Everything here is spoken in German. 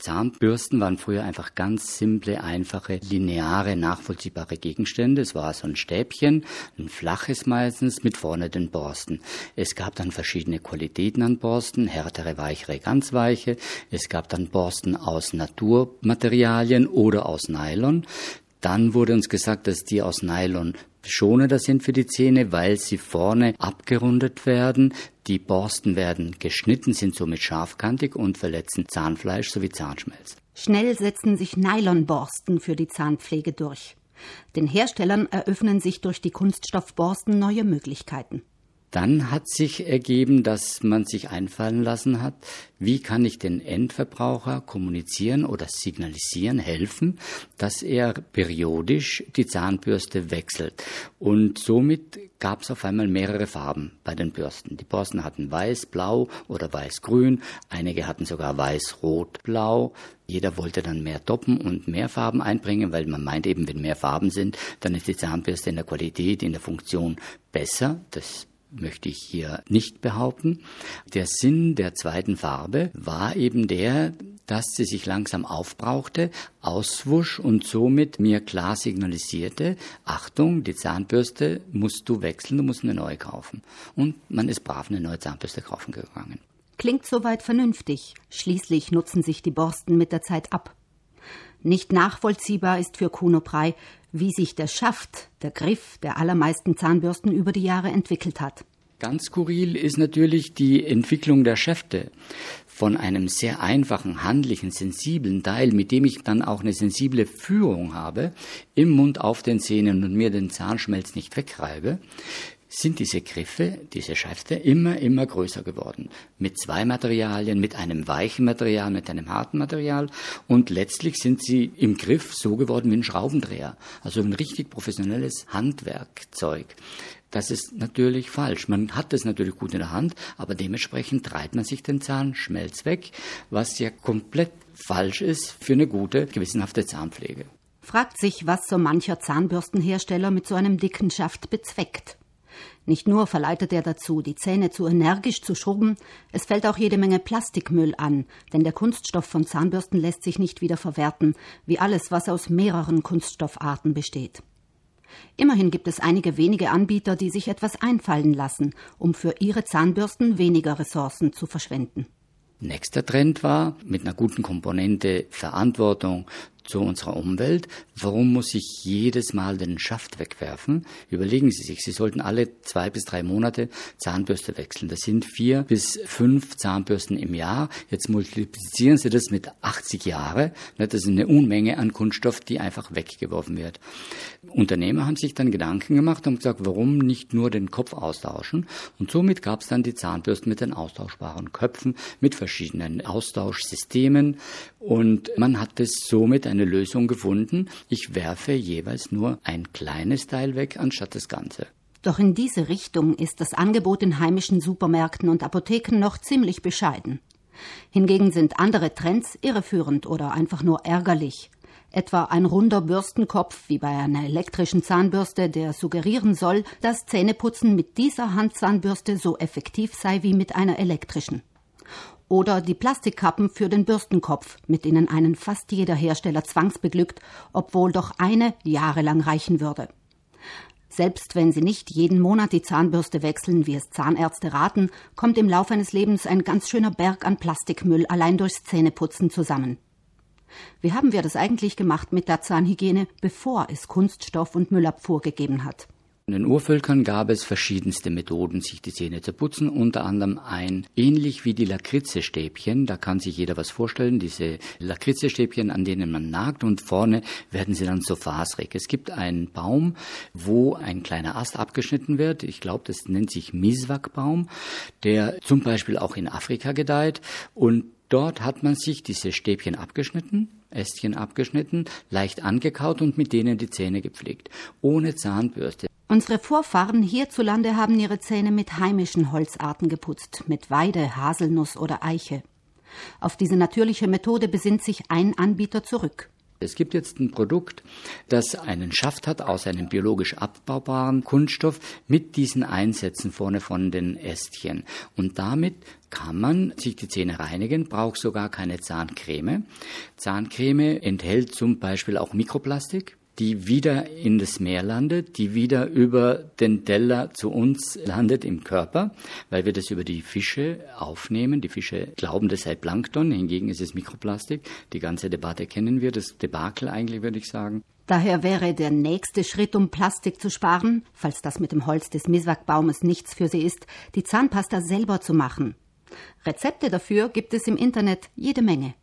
Zahnbürsten waren früher einfach ganz simple, einfache, lineare, nachvollziehbare Gegenstände. Es war so ein Stäbchen, ein flaches meistens, mit vorne den Borsten. Es gab dann verschiedene Qualitäten an Borsten, härtere, weichere, ganz weiche. Es gab dann Borsten aus Naturmaterialien oder aus Nylon. Dann wurde uns gesagt, dass die aus Nylon schonender sind für die Zähne, weil sie vorne abgerundet werden. Die Borsten werden geschnitten, sind somit scharfkantig und verletzen Zahnfleisch sowie Zahnschmelz. Schnell setzen sich Nylonborsten für die Zahnpflege durch. Den Herstellern eröffnen sich durch die Kunststoffborsten neue Möglichkeiten. Dann hat sich ergeben, dass man sich einfallen lassen hat, wie kann ich den Endverbraucher kommunizieren oder signalisieren, helfen, dass er periodisch die Zahnbürste wechselt. Und somit gab es auf einmal mehrere Farben bei den Bürsten. Die Borsten hatten weiß, blau oder weiß-grün, einige hatten sogar weiß, rot, blau. Jeder wollte dann mehr Doppen und mehr Farben einbringen, weil man meint eben, wenn mehr Farben sind, dann ist die Zahnbürste in der Qualität, in der Funktion besser. Das möchte ich hier nicht behaupten. Der Sinn der zweiten Farbe war eben der, dass sie sich langsam aufbrauchte, auswusch und somit mir klar signalisierte, Achtung, die Zahnbürste musst du wechseln, du musst eine neue kaufen. Und man ist brav eine neue Zahnbürste kaufen gegangen. Klingt soweit vernünftig. Schließlich nutzen sich die Borsten mit der Zeit ab. Nicht nachvollziehbar ist für Kuno Prey, wie sich der Schaft, der Griff der allermeisten Zahnbürsten über die Jahre entwickelt hat. Ganz skurril ist natürlich die Entwicklung der Schäfte von einem sehr einfachen, handlichen, sensiblen Teil, mit dem ich dann auch eine sensible Führung habe, im Mund auf den Zähnen und mir den Zahnschmelz nicht wegreibe, sind diese Griffe, diese Schäfte immer, immer größer geworden. Mit zwei Materialien, mit einem weichen Material, mit einem harten Material. Und letztlich sind sie im Griff so geworden wie ein Schraubendreher. Also ein richtig professionelles Handwerkzeug. Das ist natürlich falsch. Man hat es natürlich gut in der Hand, aber dementsprechend treibt man sich den Zahnschmelz weg, was ja komplett falsch ist für eine gute, gewissenhafte Zahnpflege. Fragt sich, was so mancher Zahnbürstenhersteller mit so einem dicken Schaft bezweckt. Nicht nur verleitet er dazu, die Zähne zu energisch zu schrubben, es fällt auch jede Menge Plastikmüll an, denn der Kunststoff von Zahnbürsten lässt sich nicht wieder verwerten, wie alles, was aus mehreren Kunststoffarten besteht. Immerhin gibt es einige wenige Anbieter, die sich etwas einfallen lassen, um für ihre Zahnbürsten weniger Ressourcen zu verschwenden. Nächster Trend war, mit einer guten Komponente Verantwortung zu unserer Umwelt. Warum muss ich jedes Mal den Schaft wegwerfen? Überlegen Sie sich, Sie sollten alle zwei bis drei Monate Zahnbürste wechseln. Das sind vier bis fünf Zahnbürsten im Jahr. Jetzt multiplizieren Sie das mit 80 Jahre. Das ist eine Unmenge an Kunststoff, die einfach weggeworfen wird. Unternehmer haben sich dann Gedanken gemacht und gesagt, warum nicht nur den Kopf austauschen? Und somit gab es dann die Zahnbürsten mit den austauschbaren Köpfen, mit verschiedenen Austauschsystemen. Und man hat es somit eine Lösung gefunden. Ich werfe jeweils nur ein kleines Teil weg, anstatt das Ganze. Doch in diese Richtung ist das Angebot in heimischen Supermärkten und Apotheken noch ziemlich bescheiden. Hingegen sind andere Trends irreführend oder einfach nur ärgerlich. Etwa ein runder Bürstenkopf wie bei einer elektrischen Zahnbürste, der suggerieren soll, dass Zähneputzen mit dieser Handzahnbürste so effektiv sei wie mit einer elektrischen. Oder die Plastikkappen für den Bürstenkopf, mit denen einen fast jeder Hersteller zwangsbeglückt, obwohl doch eine jahrelang reichen würde. Selbst wenn Sie nicht jeden Monat die Zahnbürste wechseln, wie es Zahnärzte raten, kommt im Laufe eines Lebens ein ganz schöner Berg an Plastikmüll allein durchs Zähneputzen zusammen. Wie haben wir das eigentlich gemacht mit der Zahnhygiene, bevor es Kunststoff und Müllabfuhr gegeben hat? In den Urvölkern gab es verschiedenste Methoden, sich die Zähne zu putzen, unter anderem ein, ähnlich wie die Lakritzestäbchen, da kann sich jeder was vorstellen, diese Lakritzestäbchen, an denen man nagt und vorne werden sie dann so faserig. Es gibt einen Baum, wo ein kleiner Ast abgeschnitten wird, ich glaube, das nennt sich Miswak-Baum, der zum Beispiel auch in Afrika gedeiht und Dort hat man sich diese Stäbchen abgeschnitten, Ästchen abgeschnitten, leicht angekaut und mit denen die Zähne gepflegt. Ohne Zahnbürste. Unsere Vorfahren hierzulande haben ihre Zähne mit heimischen Holzarten geputzt, mit Weide, Haselnuss oder Eiche. Auf diese natürliche Methode besinnt sich ein Anbieter zurück. Es gibt jetzt ein Produkt, das einen Schaft hat aus einem biologisch abbaubaren Kunststoff mit diesen Einsätzen vorne von den Ästchen. Und damit kann man sich die Zähne reinigen, braucht sogar keine Zahncreme. Zahncreme enthält zum Beispiel auch Mikroplastik die wieder in das Meer landet, die wieder über den Teller zu uns landet im Körper, weil wir das über die Fische aufnehmen. Die Fische glauben, das sei Plankton, hingegen ist es Mikroplastik. Die ganze Debatte kennen wir, das Debakel eigentlich, würde ich sagen. Daher wäre der nächste Schritt, um Plastik zu sparen, falls das mit dem Holz des Miswak-Baumes nichts für sie ist, die Zahnpasta selber zu machen. Rezepte dafür gibt es im Internet jede Menge.